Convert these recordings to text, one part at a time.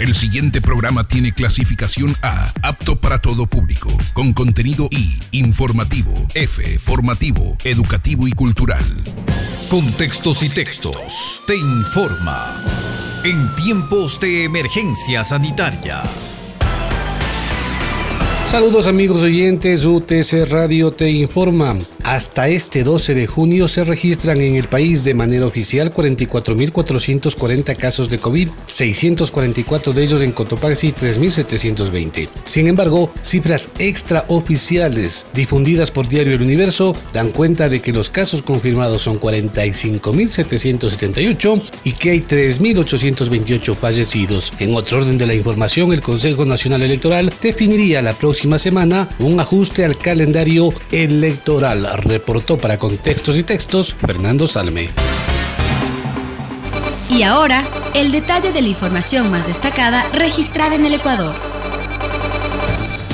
El siguiente programa tiene clasificación A, apto para todo público, con contenido I, informativo, F, formativo, educativo y cultural. Contextos y textos. Te informa. En tiempos de emergencia sanitaria. Saludos amigos oyentes, UTC Radio te informa. Hasta este 12 de junio se registran en el país de manera oficial 44.440 casos de COVID, 644 de ellos en Cotopaxi y 3.720. Sin embargo, cifras extraoficiales difundidas por Diario El Universo dan cuenta de que los casos confirmados son 45.778 y que hay 3.828 fallecidos. En otro orden de la información, el Consejo Nacional Electoral definiría la próxima semana un ajuste al calendario electoral reportó para Contextos y Textos Fernando Salme. Y ahora, el detalle de la información más destacada registrada en el Ecuador.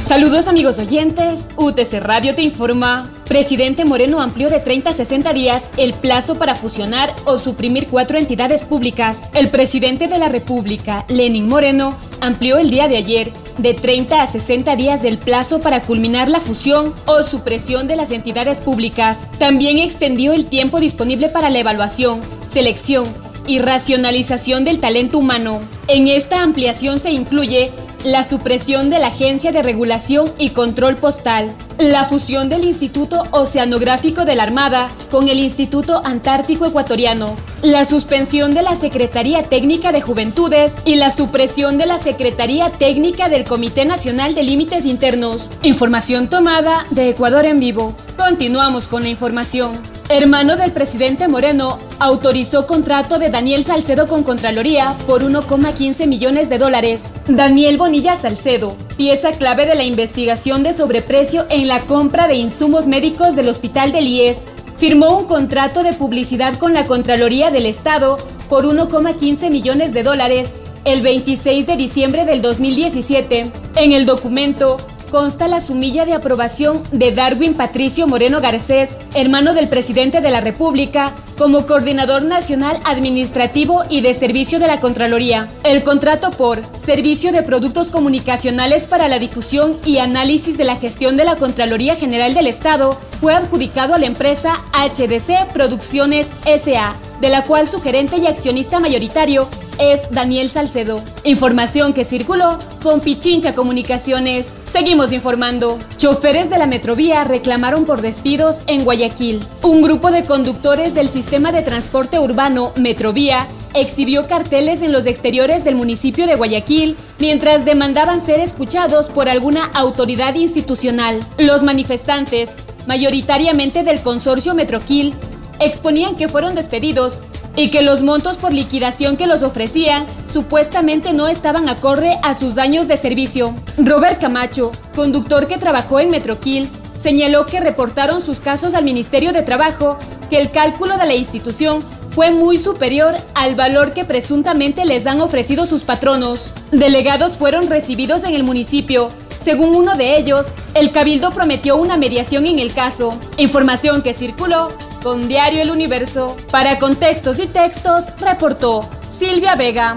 Saludos amigos oyentes, UTC Radio te informa. Presidente Moreno amplió de 30 a 60 días el plazo para fusionar o suprimir cuatro entidades públicas. El presidente de la República, Lenin Moreno, amplió el día de ayer de 30 a 60 días del plazo para culminar la fusión o supresión de las entidades públicas. También extendió el tiempo disponible para la evaluación, selección y racionalización del talento humano. En esta ampliación se incluye la supresión de la Agencia de Regulación y Control Postal, la fusión del Instituto Oceanográfico de la Armada con el Instituto Antártico Ecuatoriano, la suspensión de la Secretaría Técnica de Juventudes y la supresión de la Secretaría Técnica del Comité Nacional de Límites Internos. Información tomada de Ecuador en vivo. Continuamos con la información hermano del presidente Moreno, autorizó contrato de Daniel Salcedo con Contraloría por 1,15 millones de dólares. Daniel Bonilla Salcedo, pieza clave de la investigación de sobreprecio en la compra de insumos médicos del Hospital del IES, firmó un contrato de publicidad con la Contraloría del Estado por 1,15 millones de dólares el 26 de diciembre del 2017. En el documento, consta la sumilla de aprobación de Darwin Patricio Moreno Garcés, hermano del presidente de la República, como coordinador nacional administrativo y de servicio de la Contraloría. El contrato por Servicio de Productos Comunicacionales para la Difusión y Análisis de la Gestión de la Contraloría General del Estado fue adjudicado a la empresa HDC Producciones SA, de la cual su gerente y accionista mayoritario es Daniel Salcedo. Información que circuló con Pichincha Comunicaciones. Seguimos informando. Choferes de la Metrovía reclamaron por despidos en Guayaquil. Un grupo de conductores del sistema de transporte urbano Metrovía exhibió carteles en los exteriores del municipio de Guayaquil mientras demandaban ser escuchados por alguna autoridad institucional. Los manifestantes, mayoritariamente del consorcio Metroquil, exponían que fueron despedidos y que los montos por liquidación que los ofrecían supuestamente no estaban acorde a sus años de servicio. Robert Camacho, conductor que trabajó en Metroquil, señaló que reportaron sus casos al Ministerio de Trabajo que el cálculo de la institución fue muy superior al valor que presuntamente les han ofrecido sus patronos. Delegados fueron recibidos en el municipio. Según uno de ellos, el cabildo prometió una mediación en el caso, información que circuló con Diario El Universo. Para contextos y textos, reportó Silvia Vega.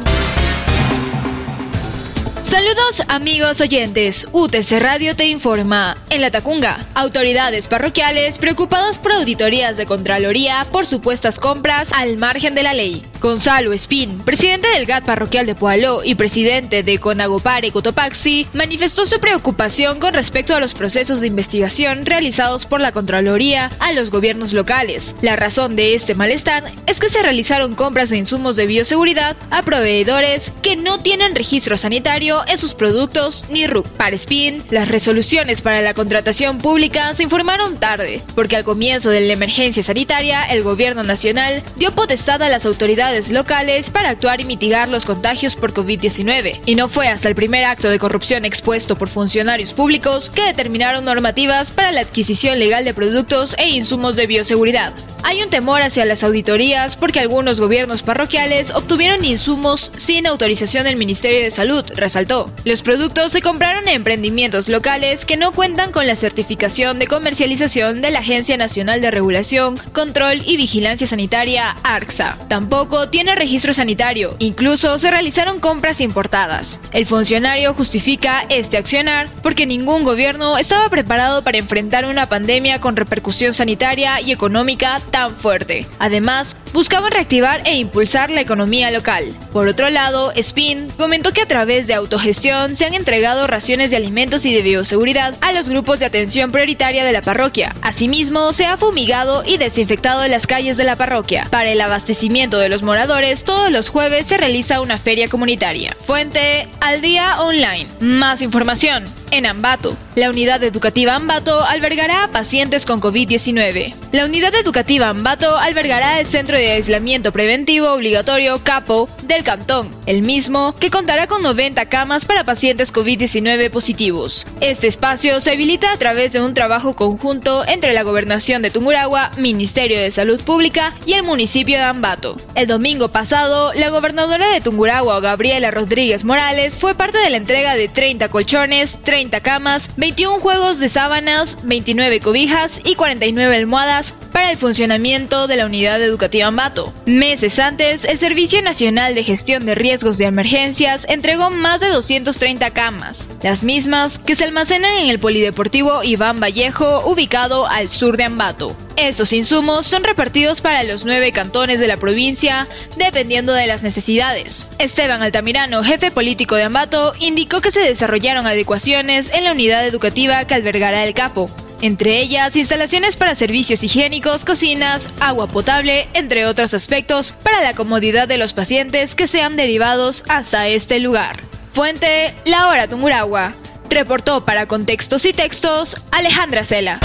Saludos amigos oyentes, UTC Radio te informa. En la Tacunga, autoridades parroquiales preocupadas por auditorías de Contraloría por supuestas compras al margen de la ley. Gonzalo Espín, presidente del GAT parroquial de Poaló y presidente de Conagopare Cotopaxi, manifestó su preocupación con respecto a los procesos de investigación realizados por la Contraloría a los gobiernos locales. La razón de este malestar es que se realizaron compras de insumos de bioseguridad a proveedores que no tienen registro sanitario en sus productos ni RUC. Para Spin, las resoluciones para la contratación pública se informaron tarde, porque al comienzo de la emergencia sanitaria el gobierno nacional dio potestad a las autoridades locales para actuar y mitigar los contagios por COVID-19. Y no fue hasta el primer acto de corrupción expuesto por funcionarios públicos que determinaron normativas para la adquisición legal de productos e insumos de bioseguridad. Hay un temor hacia las auditorías porque algunos gobiernos parroquiales obtuvieron insumos sin autorización del Ministerio de Salud, resaltó. Los productos se compraron en emprendimientos locales que no cuentan con la certificación de comercialización de la Agencia Nacional de Regulación, Control y Vigilancia Sanitaria, ARCSA. Tampoco tiene registro sanitario, incluso se realizaron compras importadas. El funcionario justifica este accionar porque ningún gobierno estaba preparado para enfrentar una pandemia con repercusión sanitaria y económica tan fuerte. Además, buscaban reactivar e impulsar la economía local. Por otro lado, Spin comentó que a través de autogestión se han entregado raciones de alimentos y de bioseguridad a los grupos de atención prioritaria de la parroquia. Asimismo, se ha fumigado y desinfectado las calles de la parroquia. Para el abastecimiento de los moradores, todos los jueves se realiza una feria comunitaria. Fuente Al Día Online. Más información en Ambato. La unidad educativa Ambato albergará a pacientes con COVID-19. La unidad educativa Ambato albergará el centro de aislamiento preventivo obligatorio CAPO del cantón, el mismo que contará con 90 camas para pacientes COVID-19 positivos. Este espacio se habilita a través de un trabajo conjunto entre la Gobernación de Tungurahua, Ministerio de Salud Pública y el municipio de Ambato. El domingo pasado, la gobernadora de Tungurahua, Gabriela Rodríguez Morales, fue parte de la entrega de 30 colchones, 30 camas, 21 juegos de sábanas, 29 cobijas y 49 almohadas para el funcionamiento de la unidad educativa Ambato. Meses antes, el Servicio Nacional de Gestión de Riesgos de Emergencias entregó más de 230 camas, las mismas que se almacenan en el Polideportivo Iván Vallejo, ubicado al sur de Ambato. Estos insumos son repartidos para los nueve cantones de la provincia, dependiendo de las necesidades. Esteban Altamirano, jefe político de Ambato, indicó que se desarrollaron adecuaciones en la unidad educativa que albergará el capo, entre ellas instalaciones para servicios higiénicos, cocinas, agua potable, entre otros aspectos, para la comodidad de los pacientes que sean derivados hasta este lugar. Fuente La Hora Tunguragua. Reportó para Contextos y Textos Alejandra Cela.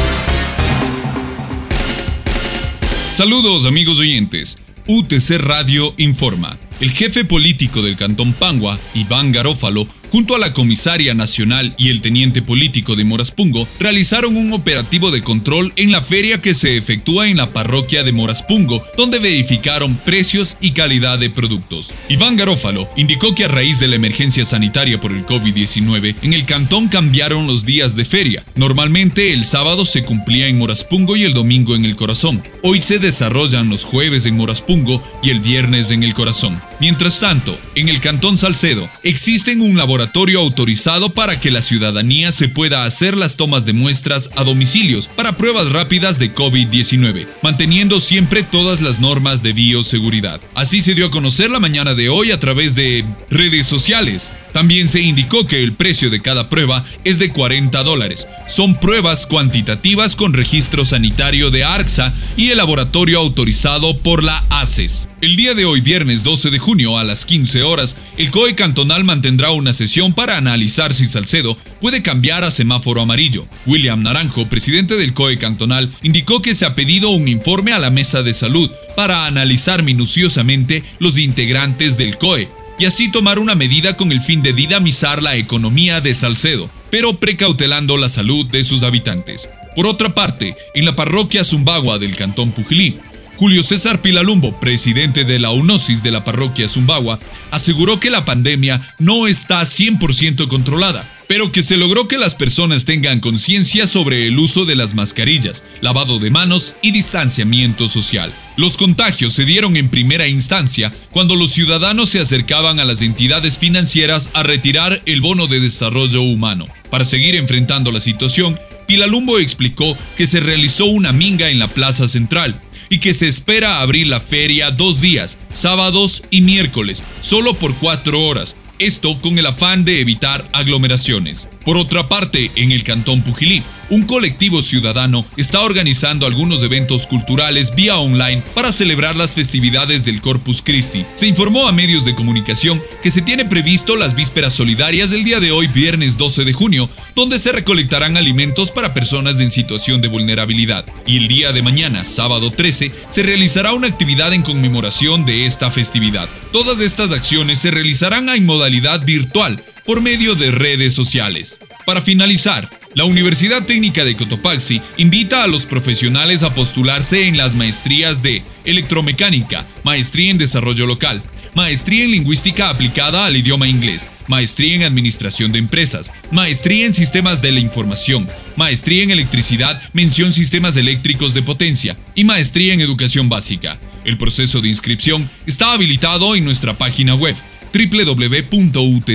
Saludos amigos oyentes. UTC Radio informa. El jefe político del Cantón Pangua, Iván Garófalo, junto a la comisaria nacional y el teniente político de Moraspungo, realizaron un operativo de control en la feria que se efectúa en la parroquia de Moraspungo, donde verificaron precios y calidad de productos. Iván Garófalo indicó que a raíz de la emergencia sanitaria por el COVID-19, en el cantón cambiaron los días de feria. Normalmente el sábado se cumplía en Moraspungo y el domingo en el Corazón. Hoy se desarrollan los jueves en Moraspungo y el viernes en el Corazón. Mientras tanto, en el cantón Salcedo existen un laboratorio autorizado para que la ciudadanía se pueda hacer las tomas de muestras a domicilios para pruebas rápidas de COVID-19, manteniendo siempre todas las normas de bioseguridad. Así se dio a conocer la mañana de hoy a través de redes sociales. También se indicó que el precio de cada prueba es de 40 dólares. Son pruebas cuantitativas con registro sanitario de ARCSA y el laboratorio autorizado por la ACES. El día de hoy, viernes 12 de junio a las 15 horas, el COE cantonal mantendrá una sesión para analizar si Salcedo puede cambiar a semáforo amarillo. William Naranjo, presidente del COE cantonal, indicó que se ha pedido un informe a la mesa de salud para analizar minuciosamente los integrantes del COE y así tomar una medida con el fin de dinamizar la economía de Salcedo, pero precautelando la salud de sus habitantes. Por otra parte, en la parroquia Zumbagua del cantón Pujilín, Julio César Pilalumbo, presidente de la UNOSIS de la parroquia Zumbagua, aseguró que la pandemia no está 100% controlada, pero que se logró que las personas tengan conciencia sobre el uso de las mascarillas, lavado de manos y distanciamiento social. Los contagios se dieron en primera instancia cuando los ciudadanos se acercaban a las entidades financieras a retirar el bono de desarrollo humano. Para seguir enfrentando la situación, Pilalumbo explicó que se realizó una minga en la plaza central, y que se espera abrir la feria dos días, sábados y miércoles, solo por cuatro horas, esto con el afán de evitar aglomeraciones. Por otra parte, en el Cantón Pujilí, un colectivo ciudadano está organizando algunos eventos culturales vía online para celebrar las festividades del Corpus Christi. Se informó a medios de comunicación que se tiene previsto las vísperas solidarias del día de hoy, viernes 12 de junio, donde se recolectarán alimentos para personas en situación de vulnerabilidad. Y el día de mañana, sábado 13, se realizará una actividad en conmemoración de esta festividad. Todas estas acciones se realizarán en modalidad virtual por medio de redes sociales. Para finalizar, la Universidad Técnica de Cotopaxi invita a los profesionales a postularse en las maestrías de Electromecánica, Maestría en Desarrollo Local, Maestría en Lingüística aplicada al idioma inglés, Maestría en Administración de Empresas, Maestría en Sistemas de la Información, Maestría en Electricidad, mención Sistemas Eléctricos de Potencia y Maestría en Educación Básica. El proceso de inscripción está habilitado en nuestra página web www.utc.edu.es.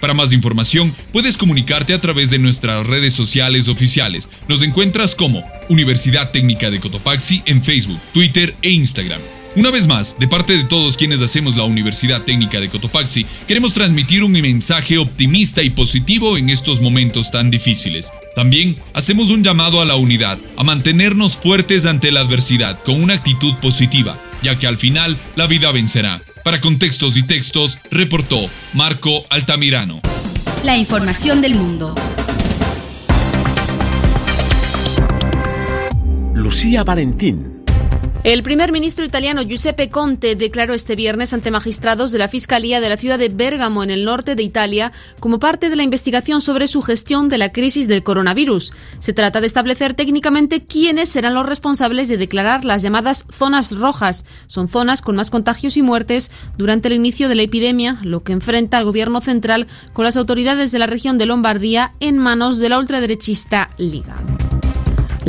Para más información, puedes comunicarte a través de nuestras redes sociales oficiales. Nos encuentras como Universidad Técnica de Cotopaxi en Facebook, Twitter e Instagram. Una vez más, de parte de todos quienes hacemos la Universidad Técnica de Cotopaxi, queremos transmitir un mensaje optimista y positivo en estos momentos tan difíciles. También hacemos un llamado a la unidad, a mantenernos fuertes ante la adversidad con una actitud positiva, ya que al final la vida vencerá. Para contextos y textos, reportó Marco Altamirano. La información del mundo. Lucía Valentín. El primer ministro italiano Giuseppe Conte declaró este viernes ante magistrados de la Fiscalía de la ciudad de Bérgamo, en el norte de Italia, como parte de la investigación sobre su gestión de la crisis del coronavirus. Se trata de establecer técnicamente quiénes serán los responsables de declarar las llamadas zonas rojas. Son zonas con más contagios y muertes durante el inicio de la epidemia, lo que enfrenta al gobierno central con las autoridades de la región de Lombardía en manos de la ultraderechista Liga.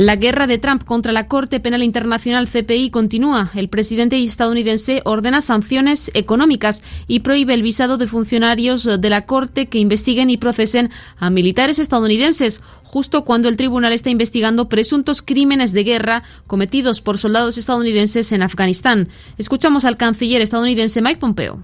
La guerra de Trump contra la Corte Penal Internacional CPI continúa. El presidente estadounidense ordena sanciones económicas y prohíbe el visado de funcionarios de la Corte que investiguen y procesen a militares estadounidenses, justo cuando el tribunal está investigando presuntos crímenes de guerra cometidos por soldados estadounidenses en Afganistán. Escuchamos al canciller estadounidense Mike Pompeo.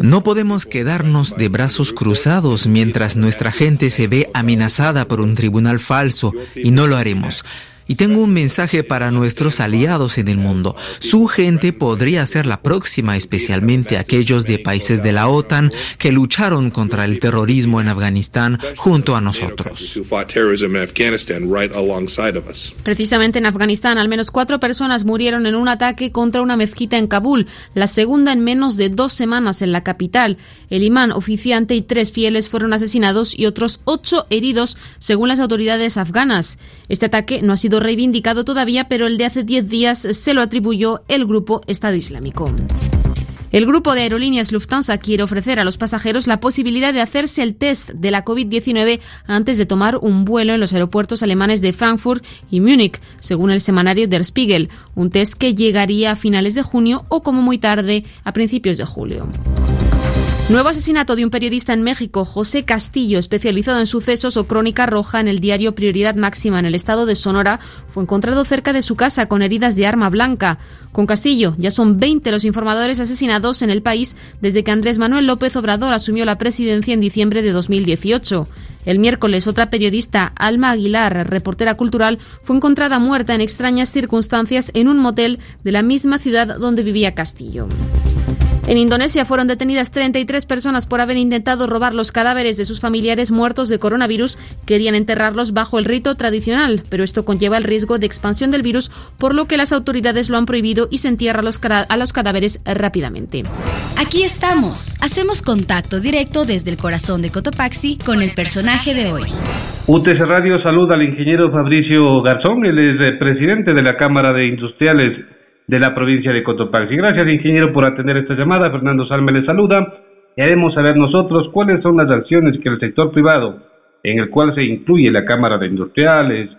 No podemos quedarnos de brazos cruzados mientras nuestra gente se ve amenazada por un tribunal falso y no lo haremos. Y tengo un mensaje para nuestros aliados en el mundo. Su gente podría ser la próxima, especialmente aquellos de países de la OTAN que lucharon contra el terrorismo en Afganistán junto a nosotros. Precisamente en Afganistán, al menos cuatro personas murieron en un ataque contra una mezquita en Kabul, la segunda en menos de dos semanas en la capital. El imán oficiante y tres fieles fueron asesinados y otros ocho heridos, según las autoridades afganas. Este ataque no ha sido reivindicado todavía, pero el de hace diez días se lo atribuyó el grupo Estado Islámico. El grupo de aerolíneas Lufthansa quiere ofrecer a los pasajeros la posibilidad de hacerse el test de la COVID-19 antes de tomar un vuelo en los aeropuertos alemanes de Frankfurt y Múnich, según el semanario Der Spiegel, un test que llegaría a finales de junio o como muy tarde a principios de julio. Nuevo asesinato de un periodista en México, José Castillo, especializado en sucesos o crónica roja en el diario Prioridad Máxima en el estado de Sonora, fue encontrado cerca de su casa con heridas de arma blanca. Con Castillo ya son 20 los informadores asesinados en el país desde que Andrés Manuel López Obrador asumió la presidencia en diciembre de 2018. El miércoles, otra periodista, Alma Aguilar, reportera cultural, fue encontrada muerta en extrañas circunstancias en un motel de la misma ciudad donde vivía Castillo. En Indonesia fueron detenidas 33 personas por haber intentado robar los cadáveres de sus familiares muertos de coronavirus. Querían enterrarlos bajo el rito tradicional, pero esto conlleva el riesgo de expansión del virus, por lo que las autoridades lo han prohibido y se entierra a los, a los cadáveres rápidamente. Aquí estamos. Hacemos contacto directo desde el corazón de Cotopaxi con el personaje de hoy. UTC Radio saluda al ingeniero Fabricio Garzón, él es el presidente de la Cámara de Industriales de la provincia de Cotopaxi. Gracias, ingeniero, por atender esta llamada. Fernando Salme le saluda y haremos saber nosotros cuáles son las acciones que el sector privado, en el cual se incluye la Cámara de Industriales,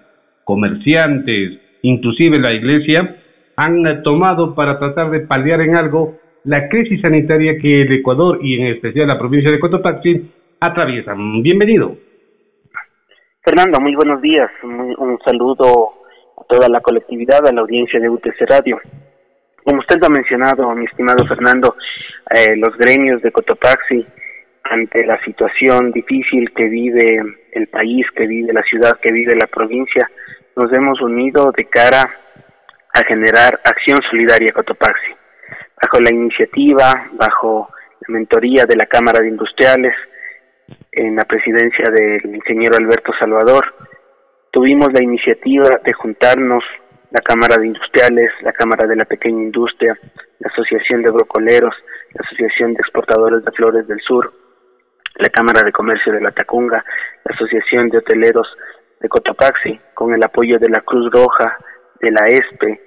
comerciantes, inclusive la Iglesia, han tomado para tratar de paliar en algo la crisis sanitaria que el Ecuador y en especial la provincia de Cotopaxi atraviesan. Bienvenido. Fernando, muy buenos días. un saludo a toda la colectividad, a la audiencia de UTC Radio. Como usted lo ha mencionado, mi estimado Fernando, eh, los gremios de Cotopaxi, ante la situación difícil que vive el país, que vive la ciudad, que vive la provincia, nos hemos unido de cara a generar acción solidaria Cotopaxi. Bajo la iniciativa, bajo la mentoría de la Cámara de Industriales, en la presidencia del ingeniero Alberto Salvador, tuvimos la iniciativa de juntarnos la Cámara de Industriales, la Cámara de la Pequeña Industria, la Asociación de Brocoleros, la Asociación de Exportadores de Flores del Sur, la Cámara de Comercio de la Tacunga, la Asociación de Hoteleros de Cotopaxi, con el apoyo de la Cruz Roja, de la ESPE,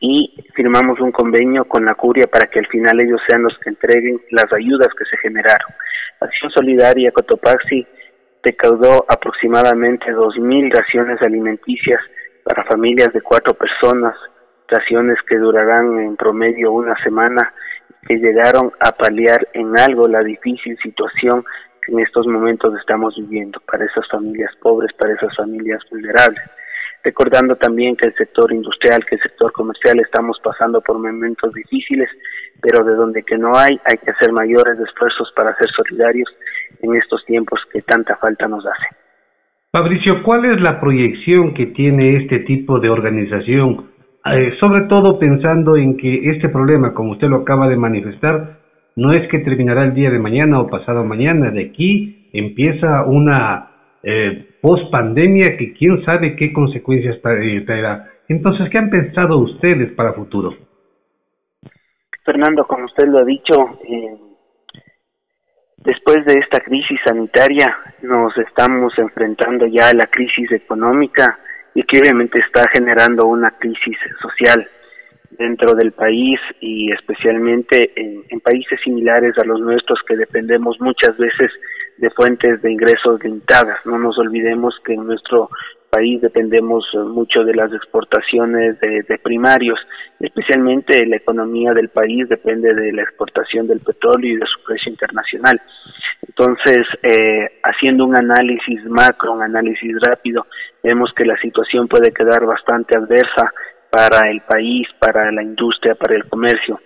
y firmamos un convenio con la Curia para que al final ellos sean los que entreguen las ayudas que se generaron. Acción Solidaria Cotopaxi recaudó aproximadamente 2.000 raciones alimenticias para familias de cuatro personas, raciones que durarán en promedio una semana, que llegaron a paliar en algo la difícil situación que en estos momentos estamos viviendo para esas familias pobres, para esas familias vulnerables. Recordando también que el sector industrial, que el sector comercial estamos pasando por momentos difíciles, pero de donde que no hay, hay que hacer mayores esfuerzos para ser solidarios en estos tiempos que tanta falta nos hace. Fabricio, ¿cuál es la proyección que tiene este tipo de organización? Eh, sobre todo pensando en que este problema, como usted lo acaba de manifestar, no es que terminará el día de mañana o pasado mañana, de aquí empieza una eh, post pandemia que quién sabe qué consecuencias eh, traerá. Entonces, ¿qué han pensado ustedes para futuro? Fernando, como usted lo ha dicho, eh, después de esta crisis sanitaria nos estamos enfrentando ya a la crisis económica y que obviamente está generando una crisis social dentro del país y especialmente en, países similares a los nuestros que dependemos muchas veces de fuentes de ingresos limitadas. No nos olvidemos que en nuestro país dependemos mucho de las exportaciones de, primarios, especialmente la economía del país depende de la exportación del petróleo y de su precio internacional. Entonces, eh, haciendo un análisis macro, un análisis rápido, vemos que la situación puede quedar bastante adversa para el país, para la industria, para el comercio.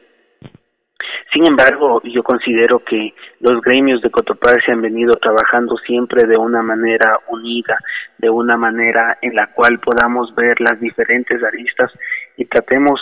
Sin embargo, yo considero que los gremios de Cotopaxi han venido trabajando siempre de una manera unida, de una manera en la cual podamos ver las diferentes aristas y tratemos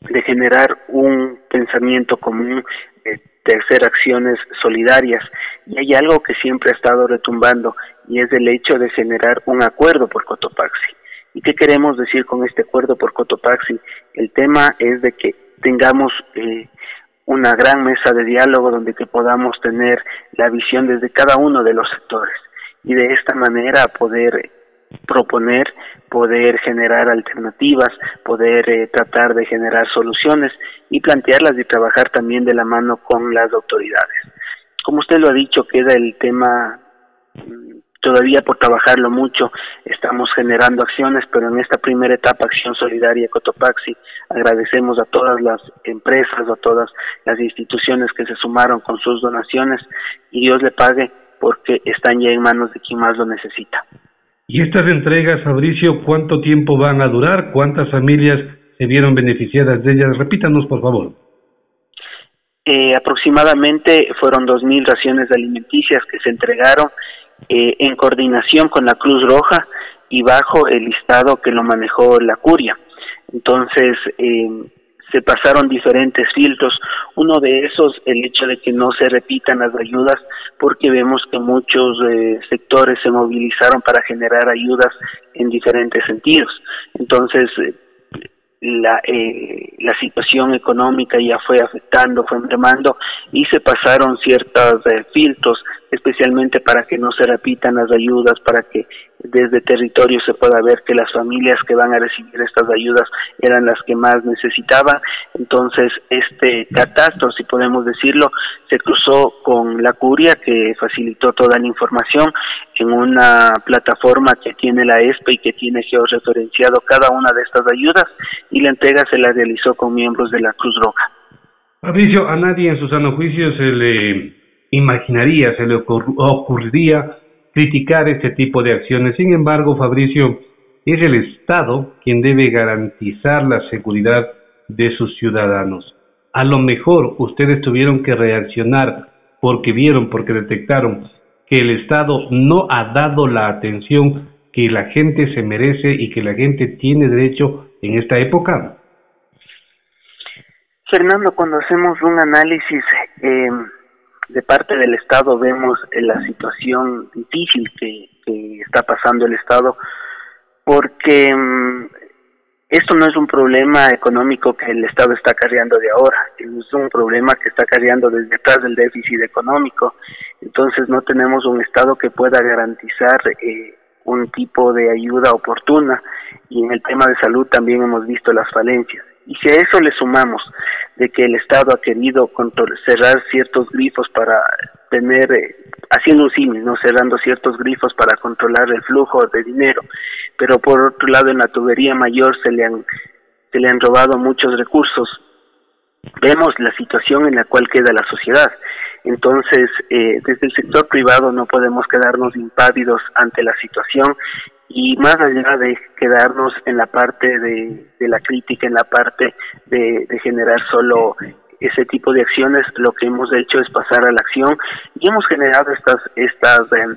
de generar un pensamiento común, de hacer acciones solidarias. Y hay algo que siempre ha estado retumbando y es el hecho de generar un acuerdo por Cotopaxi. ¿Y qué queremos decir con este acuerdo por Cotopaxi? El tema es de que tengamos eh, una gran mesa de diálogo donde que podamos tener la visión desde cada uno de los sectores y de esta manera poder proponer, poder generar alternativas, poder eh, tratar de generar soluciones y plantearlas y trabajar también de la mano con las autoridades. Como usted lo ha dicho, queda el tema mm, todavía por trabajarlo mucho, estamos generando acciones, pero en esta primera etapa, Acción Solidaria Cotopaxi, agradecemos a todas las empresas, a todas las instituciones que se sumaron con sus donaciones y Dios le pague porque están ya en manos de quien más lo necesita. ¿Y estas entregas, Fabricio, cuánto tiempo van a durar? ¿Cuántas familias se vieron beneficiadas de ellas? Repítanos, por favor. Eh, aproximadamente fueron 2.000 raciones alimenticias que se entregaron eh, en coordinación con la Cruz Roja y bajo el listado que lo manejó la curia. Entonces, eh, se pasaron diferentes filtros. Uno de esos, el hecho de que no se repitan las ayudas, porque vemos que muchos eh, sectores se movilizaron para generar ayudas en diferentes sentidos. Entonces, la, eh, la situación económica ya fue afectando, fue mermando y se pasaron ciertos eh, filtros, especialmente para que no se repitan las ayudas, para que desde territorio se pueda ver que las familias que van a recibir estas ayudas eran las que más necesitaban. Entonces, este catastro, si podemos decirlo, se cruzó con la curia que facilitó toda la información en una plataforma que tiene la ESPE y que tiene georreferenciado cada una de estas ayudas y la entrega se la realizó con miembros de la Cruz Roja. Fabricio, a nadie en su sano juicio se le imaginaría, se le ocurriría criticar este tipo de acciones. Sin embargo, Fabricio, es el Estado quien debe garantizar la seguridad de sus ciudadanos. A lo mejor ustedes tuvieron que reaccionar porque vieron, porque detectaron que el Estado no ha dado la atención que la gente se merece y que la gente tiene derecho en esta época. Fernando, cuando hacemos un análisis eh, de parte del Estado vemos la situación difícil que, está pasando el Estado, porque mm, esto no es un problema económico que el Estado está cargando de ahora, es un problema que está cargando desde atrás del déficit económico. Entonces no tenemos un Estado que pueda garantizar eh, un tipo de ayuda oportuna y en el tema de salud también hemos visto las falencias. Y si a eso le sumamos de que el Estado ha querido cerrar ciertos grifos para tener, eh, haciendo un símil, ¿no? cerrando ciertos grifos para controlar el flujo de dinero, pero por otro lado en la tubería mayor se le han, se le han robado muchos recursos. Vemos la situación en la cual queda la sociedad. Entonces, eh, desde el sector privado no podemos quedarnos impávidos ante la situación y más allá de quedarnos en la parte de, la crítica, en la parte de, generar solo ese tipo de acciones, lo que hemos hecho es pasar a la acción y hemos generado estas, estas, em,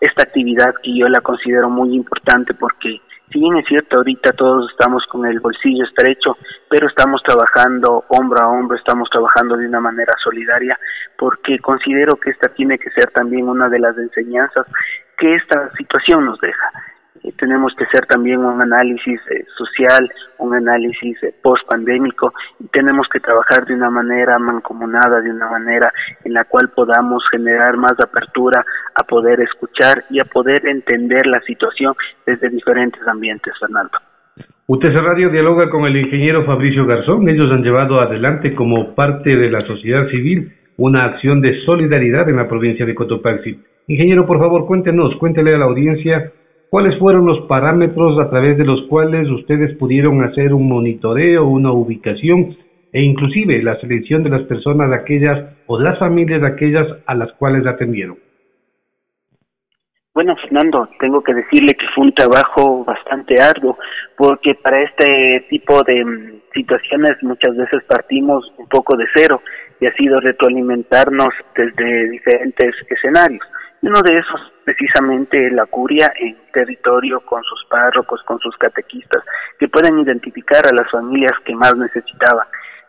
esta actividad que yo la considero muy importante porque si bien es cierto, ahorita todos estamos con el bolsillo estrecho, pero estamos trabajando hombro a hombro, estamos trabajando de una manera solidaria, porque considero que esta tiene que ser también una de las enseñanzas que esta situación nos deja. Tenemos que hacer también un análisis eh, social, un análisis eh, post-pandémico y tenemos que trabajar de una manera mancomunada, de una manera en la cual podamos generar más apertura a poder escuchar y a poder entender la situación desde diferentes ambientes, Fernando. UTC Radio dialoga con el ingeniero Fabricio Garzón. Ellos han llevado adelante como parte de la sociedad civil una acción de solidaridad en la provincia de Cotopaxi. Ingeniero, por favor, cuéntenos, cuéntele a la audiencia ¿Cuáles fueron los parámetros a través de los cuales ustedes pudieron hacer un monitoreo, una ubicación e inclusive la selección de las personas de aquellas o las familias de aquellas a las cuales atendieron? Bueno, Fernando, tengo que decirle que fue un trabajo bastante arduo, porque para este tipo de mm, situaciones muchas veces partimos un poco de cero y ha sido retroalimentarnos desde diferentes escenarios. Uno de esos, precisamente, la curia en territorio con sus párrocos, con sus catequistas, que pueden identificar a las familias que más necesitaban.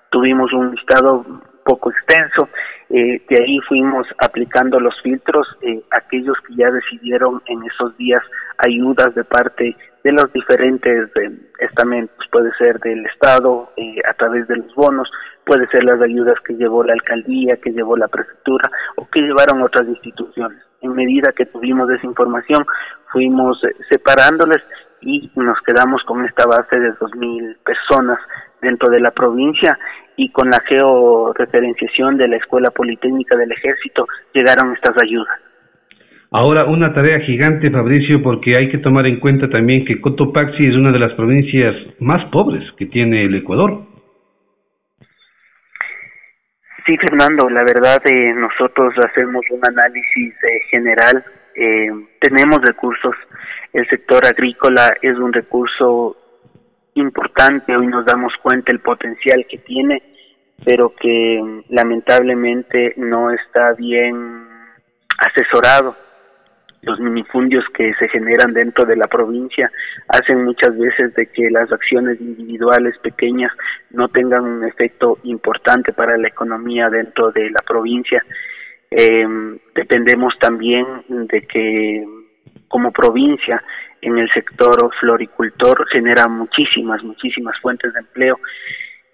Tuvimos un listado poco extenso, eh, de ahí fuimos aplicando los filtros, eh, aquellos que ya decidieron en esos días ayudas de parte de los diferentes eh, estamentos, puede ser del Estado eh, a través de los bonos, puede ser las ayudas que llevó la alcaldía, que llevó la prefectura o que llevaron otras instituciones en medida que tuvimos esa información, fuimos eh, separándoles y nos quedamos con esta base de 2.000 personas dentro de la provincia y con la georreferenciación de la Escuela Politécnica del Ejército llegaron estas ayudas. Ahora, una tarea gigante, Fabricio, porque hay que tomar en cuenta también que Cotopaxi es una de las provincias más pobres que tiene el Ecuador. Sí, Fernando, la verdad eh, nosotros hacemos un análisis eh, general, eh, tenemos recursos, el sector agrícola es un recurso importante, hoy nos damos cuenta el potencial que tiene, pero que lamentablemente no está bien asesorado los minifundios que se generan dentro de la provincia hacen muchas veces de que las acciones individuales pequeñas no tengan un efecto importante para la economía dentro de la provincia. Eh, dependemos también de que como provincia en el sector floricultor genera muchísimas, muchísimas fuentes de empleo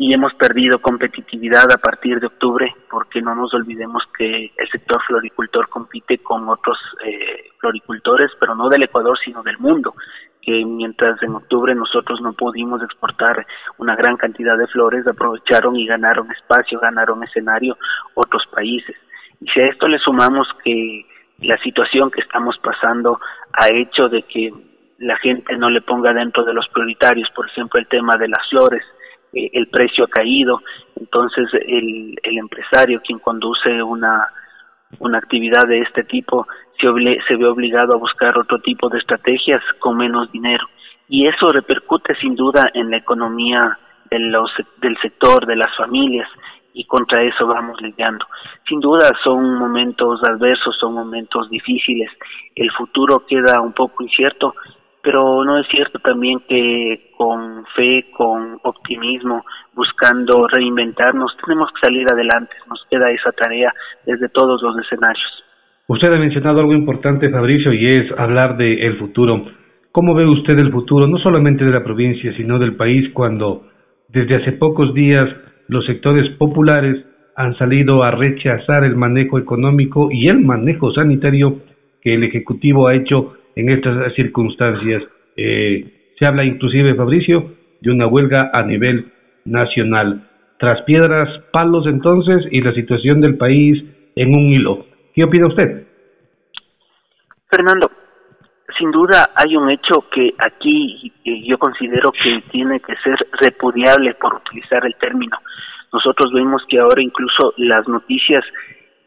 y hemos perdido competitividad a partir de octubre porque no nos olvidemos que el sector floricultor compite con otros eh, floricultores, pero no del Ecuador, sino del mundo, que mientras en octubre nosotros no pudimos exportar una gran cantidad de flores, aprovecharon y ganaron espacio, ganaron escenario otros países. Y si a esto le sumamos que la situación que estamos pasando ha hecho de que la gente no le ponga dentro de los prioritarios, por ejemplo, el tema de las flores, eh, el precio ha caído, entonces el, empresario quien conduce una, una actividad de este tipo se, se ve obligado a buscar otro tipo de estrategias con menos dinero. Y eso repercute sin duda en la economía de los, del sector, de las familias y contra eso vamos lidiando. Sin duda son momentos adversos, son momentos difíciles, el futuro queda un poco incierto, pero no es cierto también que con fe, con optimismo, buscando reinventarnos, tenemos que salir adelante, nos queda esa tarea desde todos los escenarios. Usted ha mencionado algo importante, Fabricio, y es hablar del el futuro. ¿Cómo ve usted el futuro, no solamente de la provincia, sino del país, cuando desde hace pocos días los sectores populares han salido a rechazar el manejo económico y el manejo sanitario que el Ejecutivo ha hecho en estas circunstancias. Eh, se habla inclusive, Fabricio, de una huelga a nivel nacional. Tras piedras, palos entonces y la situación del país en un hilo. ¿Qué opina usted? Fernando, sin duda hay un hecho que aquí yo considero que tiene que ser repudiable por utilizar el término. Nosotros vemos que ahora incluso las noticias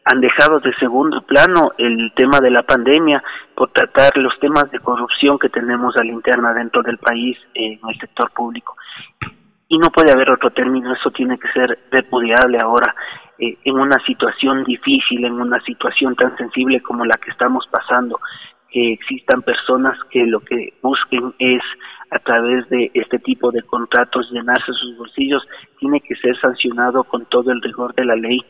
han dejado de segundo plano el tema de la pandemia por tratar los temas de corrupción que tenemos a la interna dentro del país en el sector público. Y no puede haber otro término, eso tiene que ser repudiable ahora eh, en una situación difícil, en una situación tan sensible como la que estamos pasando que existan personas que lo que busquen es a través de este tipo de contratos llenarse sus bolsillos, tiene que ser sancionado con todo el rigor de la ley.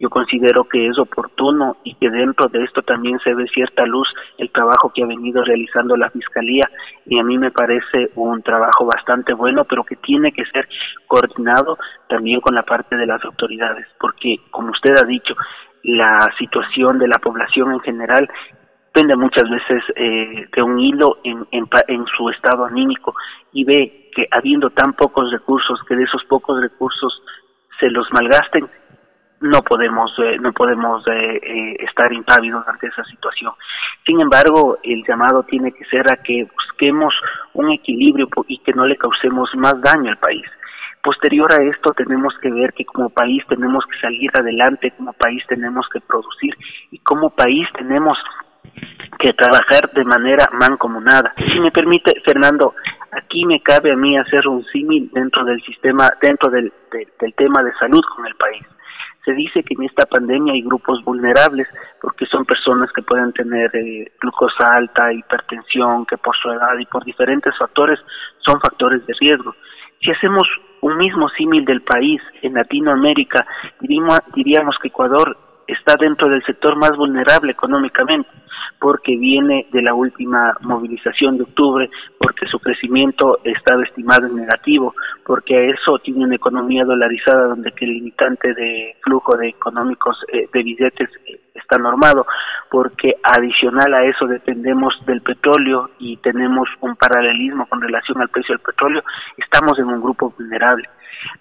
Yo considero que es oportuno y que dentro de esto también se ve cierta luz el trabajo que ha venido realizando la Fiscalía y a mí me parece un trabajo bastante bueno, pero que tiene que ser coordinado también con la parte de las autoridades, porque como usted ha dicho, la situación de la población en general depende muchas veces eh, de un hilo en, en, su estado anímico y ve que habiendo tan pocos recursos, que de esos pocos recursos se los malgasten, no podemos eh, no podemos eh, estar impávidos ante esa situación. Sin embargo, el llamado tiene que ser a que busquemos un equilibrio y que no le causemos más daño al país. Posterior a esto tenemos que ver que como país tenemos que salir adelante, como país tenemos que producir y como país tenemos que trabajar de manera mancomunada. Si me permite, Fernando, aquí me cabe a mí hacer un símil dentro del sistema, dentro del, tema de salud con el país. Se dice que en esta pandemia hay grupos vulnerables porque son personas que pueden tener eh, glucosa alta, hipertensión, que por su edad y por diferentes factores son factores de riesgo. Si hacemos un mismo símil del país en Latinoamérica, diríamos que Ecuador está dentro del sector más vulnerable económicamente, porque viene de la última movilización de octubre, porque su crecimiento estaba estimado en negativo, porque eso tiene una economía dolarizada donde el limitante de flujo de económicos eh, de billetes eh, está normado, porque adicional a eso dependemos del petróleo y tenemos un paralelismo con relación al precio del petróleo, estamos en un grupo vulnerable.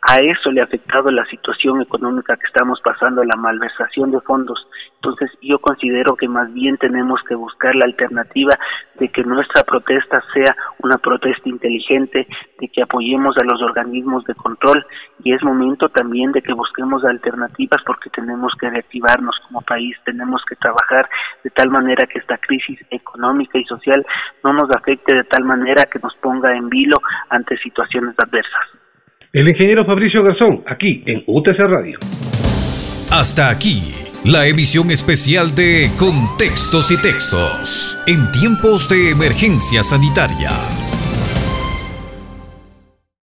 A eso le ha afectado la situación económica que estamos pasando, la malversación de fondos. Entonces yo considero que más bien tenemos que buscar la alternativa de que nuestra protesta sea una protesta inteligente, de que apoyemos a los organismos de control y es momento también de que busquemos alternativas porque tenemos que reactivarnos como país, tenemos que trabajar de tal manera que esta crisis económica y social no nos afecte de tal manera que nos ponga en vilo ante situaciones adversas. El ingeniero Fabricio Garzón, aquí en UTC Radio. Hasta aquí, la emisión especial de Contextos y Textos, en tiempos de emergencia sanitaria